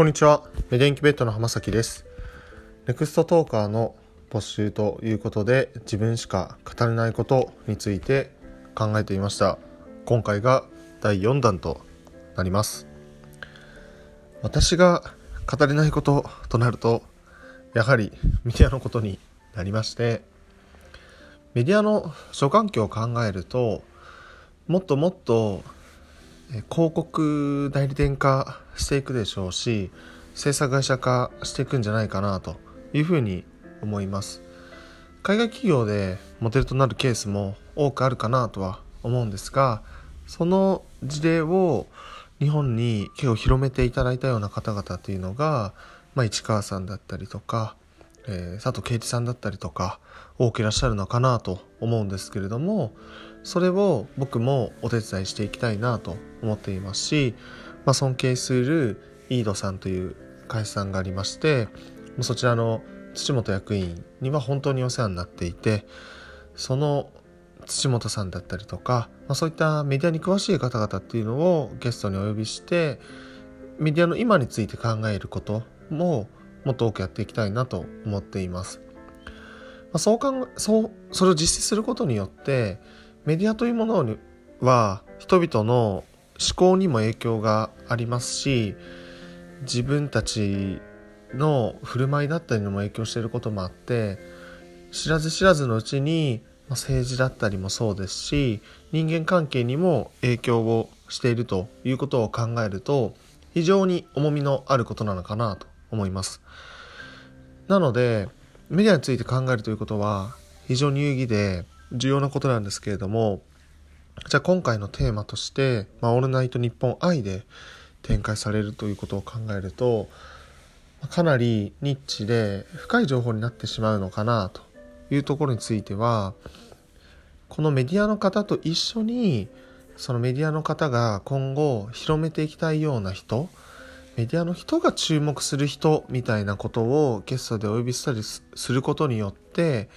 こんにちは。メデンキベットの浜崎です。ネクストトーカーの募集ということで、自分しか語れないことについて考えていました。今回が第4弾となります。私が語れないこととなると、やはりメディアのことになりまして、メディアの諸環境を考えると、もっともっと広告代理店化していくでしょうし制作会社化していくんじゃないかなというふうに思います。海外企業でモデルとなるケースも多くあるかなとは思うんですがその事例を日本に結構広めていただいたような方々というのが、まあ、市川さんだったりとか、えー佐藤圭一さんだったりとか多くいらっしゃるのかなと思うんですけれどもそれを僕もお手伝いしていきたいなと思っていますし、まあ、尊敬するイードさんという会社さんがありましてそちらの土本役員には本当にお世話になっていてその土本さんだったりとか、まあ、そういったメディアに詳しい方々っていうのをゲストにお呼びしてメディアの今について考えることももっと多くやっていきたいなと思っています。まあ、そう考えそうそれを実施することによってメディアというものには人々の思考にも影響がありますし自分たちの振る舞いだったりにも影響していることもあって知らず知らずのうちにまあ政治だったりもそうですし人間関係にも影響をしているということを考えると非常に重みのあることなのかなと思います。なのでメディアについて考えるということは非常に有意義で重要なことなんですけれどもじゃあ今回のテーマとして「まあ、オールナイトニッポン愛」で展開されるということを考えるとかなりニッチで深い情報になってしまうのかなというところについてはこのメディアの方と一緒にそのメディアの方が今後広めていきたいような人メディアの人が注目する人みたいなことをゲストでお呼びしたりすることによって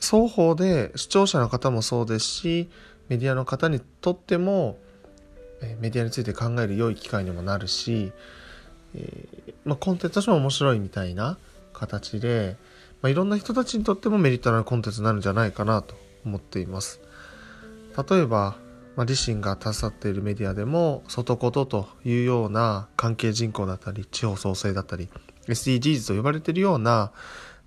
双方で視聴者の方もそうですしメディアの方にとってもメディアについて考える良い機会にもなるし、えーまあ、コンテンツとしても面白いみたいな形で、まあ、いろんな人たちにとってもメリットのあるコンテンツになるんじゃないかなと思っています。例えば、まあ、自身が携わっているメディアでも外事とというような関係人口だったり地方創生だったり SDGs と呼ばれているような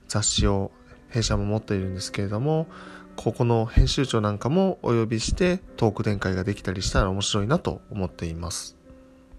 雑誌を弊社も持っているんですけれどもここの編集長なんかもお呼びしてトーク展開ができたりしたら面白いなと思っています。